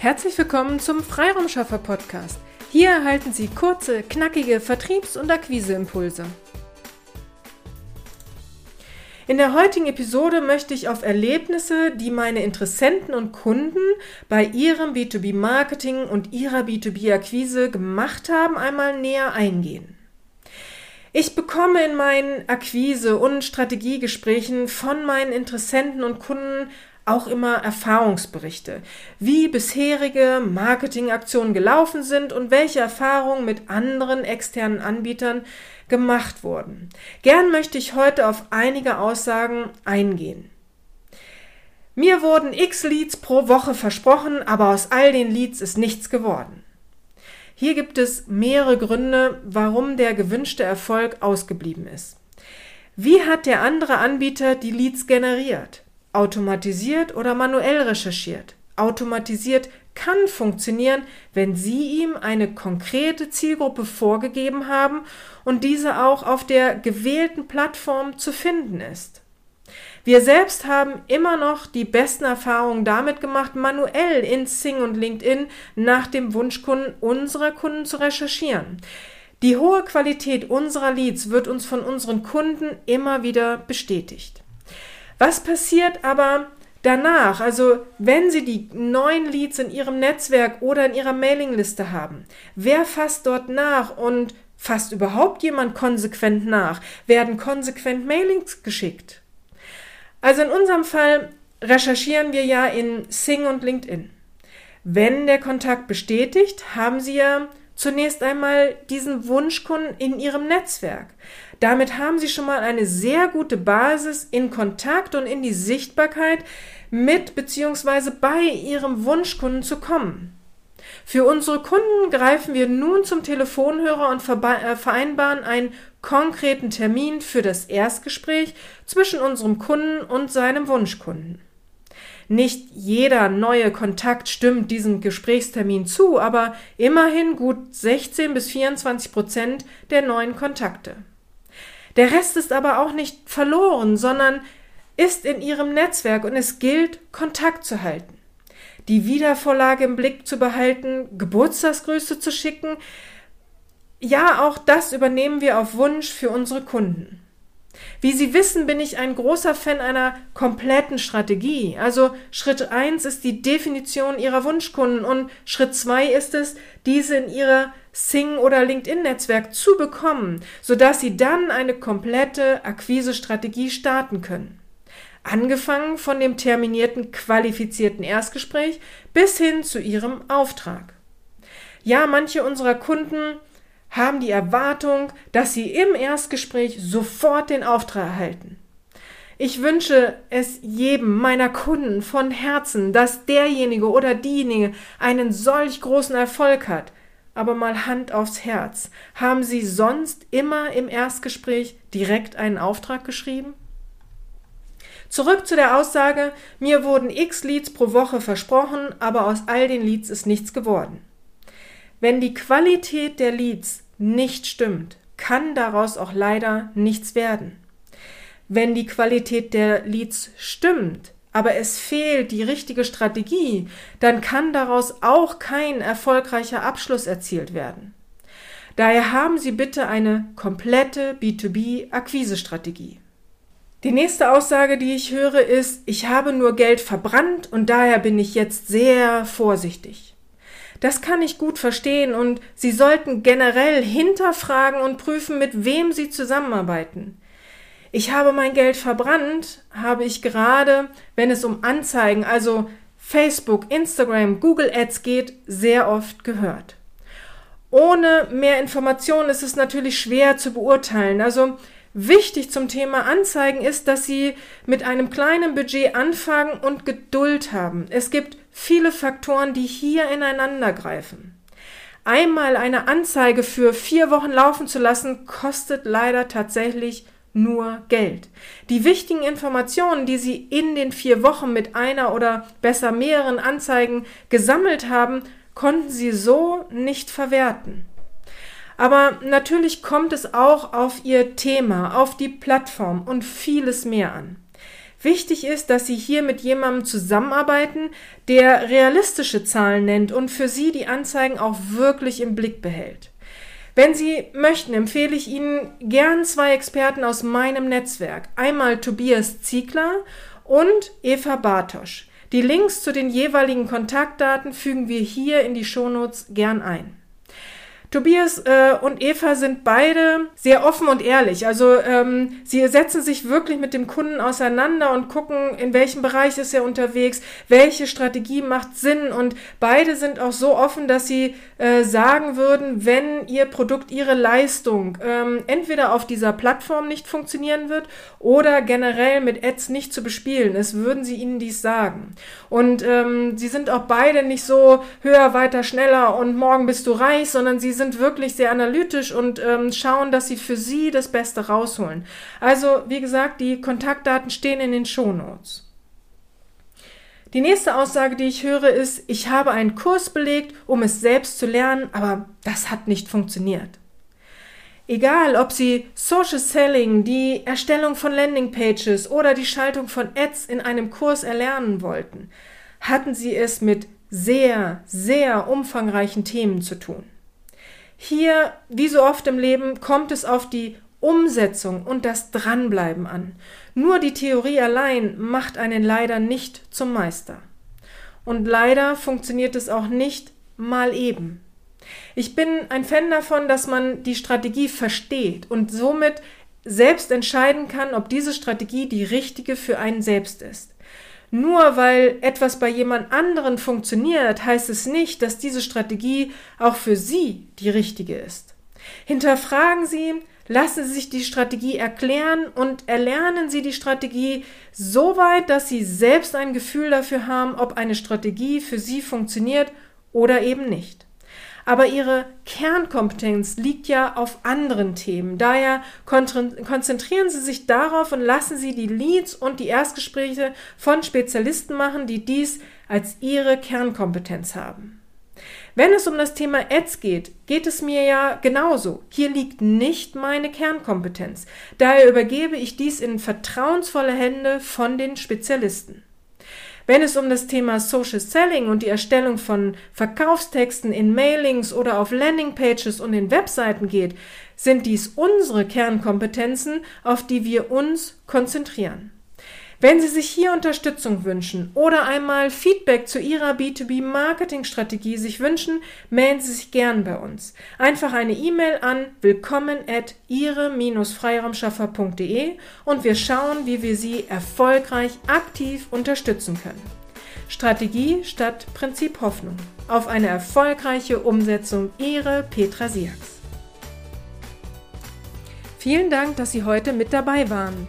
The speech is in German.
Herzlich willkommen zum Freiraumschaffer Podcast. Hier erhalten Sie kurze, knackige Vertriebs- und Akquiseimpulse. In der heutigen Episode möchte ich auf Erlebnisse, die meine Interessenten und Kunden bei ihrem B2B-Marketing und ihrer B2B-Akquise gemacht haben, einmal näher eingehen. Ich bekomme in meinen Akquise- und Strategiegesprächen von meinen Interessenten und Kunden auch immer Erfahrungsberichte, wie bisherige Marketingaktionen gelaufen sind und welche Erfahrungen mit anderen externen Anbietern gemacht wurden. Gern möchte ich heute auf einige Aussagen eingehen. Mir wurden x Leads pro Woche versprochen, aber aus all den Leads ist nichts geworden. Hier gibt es mehrere Gründe, warum der gewünschte Erfolg ausgeblieben ist. Wie hat der andere Anbieter die Leads generiert? Automatisiert oder manuell recherchiert. Automatisiert kann funktionieren, wenn Sie ihm eine konkrete Zielgruppe vorgegeben haben und diese auch auf der gewählten Plattform zu finden ist. Wir selbst haben immer noch die besten Erfahrungen damit gemacht, manuell in Sing und LinkedIn nach dem Wunschkunden unserer Kunden zu recherchieren. Die hohe Qualität unserer Leads wird uns von unseren Kunden immer wieder bestätigt. Was passiert aber danach? Also, wenn Sie die neuen Leads in Ihrem Netzwerk oder in Ihrer Mailingliste haben, wer fasst dort nach und fasst überhaupt jemand konsequent nach? Werden konsequent Mailings geschickt? Also in unserem Fall recherchieren wir ja in Sing und LinkedIn. Wenn der Kontakt bestätigt, haben Sie ja zunächst einmal diesen Wunschkunden in Ihrem Netzwerk. Damit haben Sie schon mal eine sehr gute Basis in Kontakt und in die Sichtbarkeit mit bzw. bei Ihrem Wunschkunden zu kommen. Für unsere Kunden greifen wir nun zum Telefonhörer und äh, vereinbaren einen konkreten Termin für das Erstgespräch zwischen unserem Kunden und seinem Wunschkunden. Nicht jeder neue Kontakt stimmt diesem Gesprächstermin zu, aber immerhin gut 16 bis 24 Prozent der neuen Kontakte. Der Rest ist aber auch nicht verloren, sondern ist in ihrem Netzwerk und es gilt, Kontakt zu halten. Die Wiedervorlage im Blick zu behalten, Geburtstagsgrüße zu schicken. Ja, auch das übernehmen wir auf Wunsch für unsere Kunden. Wie Sie wissen, bin ich ein großer Fan einer kompletten Strategie. Also Schritt eins ist die Definition Ihrer Wunschkunden und Schritt zwei ist es, diese in Ihrer Sing- oder LinkedIn-Netzwerk zu bekommen, sodass Sie dann eine komplette Akquise-Strategie starten können. Angefangen von dem terminierten qualifizierten Erstgespräch bis hin zu Ihrem Auftrag. Ja, manche unserer Kunden haben die Erwartung, dass sie im Erstgespräch sofort den Auftrag erhalten. Ich wünsche es jedem meiner Kunden von Herzen, dass derjenige oder diejenige einen solch großen Erfolg hat. Aber mal Hand aufs Herz. Haben Sie sonst immer im Erstgespräch direkt einen Auftrag geschrieben? Zurück zu der Aussage, mir wurden x Leads pro Woche versprochen, aber aus all den Leads ist nichts geworden. Wenn die Qualität der Leads nicht stimmt, kann daraus auch leider nichts werden. Wenn die Qualität der Leads stimmt, aber es fehlt die richtige Strategie, dann kann daraus auch kein erfolgreicher Abschluss erzielt werden. Daher haben Sie bitte eine komplette B2B-Akquisestrategie. Die nächste Aussage, die ich höre, ist, ich habe nur Geld verbrannt und daher bin ich jetzt sehr vorsichtig. Das kann ich gut verstehen und Sie sollten generell hinterfragen und prüfen, mit wem Sie zusammenarbeiten. Ich habe mein Geld verbrannt, habe ich gerade, wenn es um Anzeigen, also Facebook, Instagram, Google Ads geht, sehr oft gehört. Ohne mehr Informationen ist es natürlich schwer zu beurteilen. Also Wichtig zum Thema Anzeigen ist, dass Sie mit einem kleinen Budget anfangen und Geduld haben. Es gibt viele Faktoren, die hier ineinander greifen. Einmal eine Anzeige für vier Wochen laufen zu lassen, kostet leider tatsächlich nur Geld. Die wichtigen Informationen, die Sie in den vier Wochen mit einer oder besser mehreren Anzeigen gesammelt haben, konnten Sie so nicht verwerten. Aber natürlich kommt es auch auf Ihr Thema, auf die Plattform und vieles mehr an. Wichtig ist, dass Sie hier mit jemandem zusammenarbeiten, der realistische Zahlen nennt und für Sie die Anzeigen auch wirklich im Blick behält. Wenn Sie möchten, empfehle ich Ihnen gern zwei Experten aus meinem Netzwerk. Einmal Tobias Ziegler und Eva Bartosch. Die Links zu den jeweiligen Kontaktdaten fügen wir hier in die Shownotes gern ein. Tobias äh, und Eva sind beide sehr offen und ehrlich. Also ähm, sie setzen sich wirklich mit dem Kunden auseinander und gucken, in welchem Bereich ist er unterwegs, welche Strategie macht Sinn. Und beide sind auch so offen, dass sie äh, sagen würden, wenn ihr Produkt, ihre Leistung ähm, entweder auf dieser Plattform nicht funktionieren wird oder generell mit Ads nicht zu bespielen ist, würden sie ihnen dies sagen. Und ähm, sie sind auch beide nicht so höher, weiter, schneller und morgen bist du reich, sondern sie sind wirklich sehr analytisch und ähm, schauen, dass sie für sie das Beste rausholen. Also, wie gesagt, die Kontaktdaten stehen in den Shownotes. Die nächste Aussage, die ich höre, ist, ich habe einen Kurs belegt, um es selbst zu lernen, aber das hat nicht funktioniert. Egal, ob Sie Social Selling, die Erstellung von Landingpages oder die Schaltung von Ads in einem Kurs erlernen wollten, hatten Sie es mit sehr, sehr umfangreichen Themen zu tun. Hier, wie so oft im Leben, kommt es auf die Umsetzung und das Dranbleiben an. Nur die Theorie allein macht einen leider nicht zum Meister. Und leider funktioniert es auch nicht mal eben. Ich bin ein Fan davon, dass man die Strategie versteht und somit selbst entscheiden kann, ob diese Strategie die richtige für einen selbst ist. Nur weil etwas bei jemand anderen funktioniert, heißt es nicht, dass diese Strategie auch für Sie die richtige ist. Hinterfragen Sie, lassen Sie sich die Strategie erklären und erlernen Sie die Strategie so weit, dass Sie selbst ein Gefühl dafür haben, ob eine Strategie für Sie funktioniert oder eben nicht. Aber ihre Kernkompetenz liegt ja auf anderen Themen. Daher konzentrieren Sie sich darauf und lassen Sie die Leads und die Erstgespräche von Spezialisten machen, die dies als ihre Kernkompetenz haben. Wenn es um das Thema Ads geht, geht es mir ja genauso. Hier liegt nicht meine Kernkompetenz. Daher übergebe ich dies in vertrauensvolle Hände von den Spezialisten. Wenn es um das Thema Social Selling und die Erstellung von Verkaufstexten in Mailings oder auf Landingpages und in Webseiten geht, sind dies unsere Kernkompetenzen, auf die wir uns konzentrieren. Wenn Sie sich hier Unterstützung wünschen oder einmal Feedback zu Ihrer B2B-Marketing-Strategie sich wünschen, melden Sie sich gern bei uns. Einfach eine E-Mail an willkommen at ihre-freiraumschaffer.de und wir schauen, wie wir Sie erfolgreich aktiv unterstützen können. Strategie statt Prinzip Hoffnung. Auf eine erfolgreiche Umsetzung Ihre Petra Siaks. Vielen Dank, dass Sie heute mit dabei waren.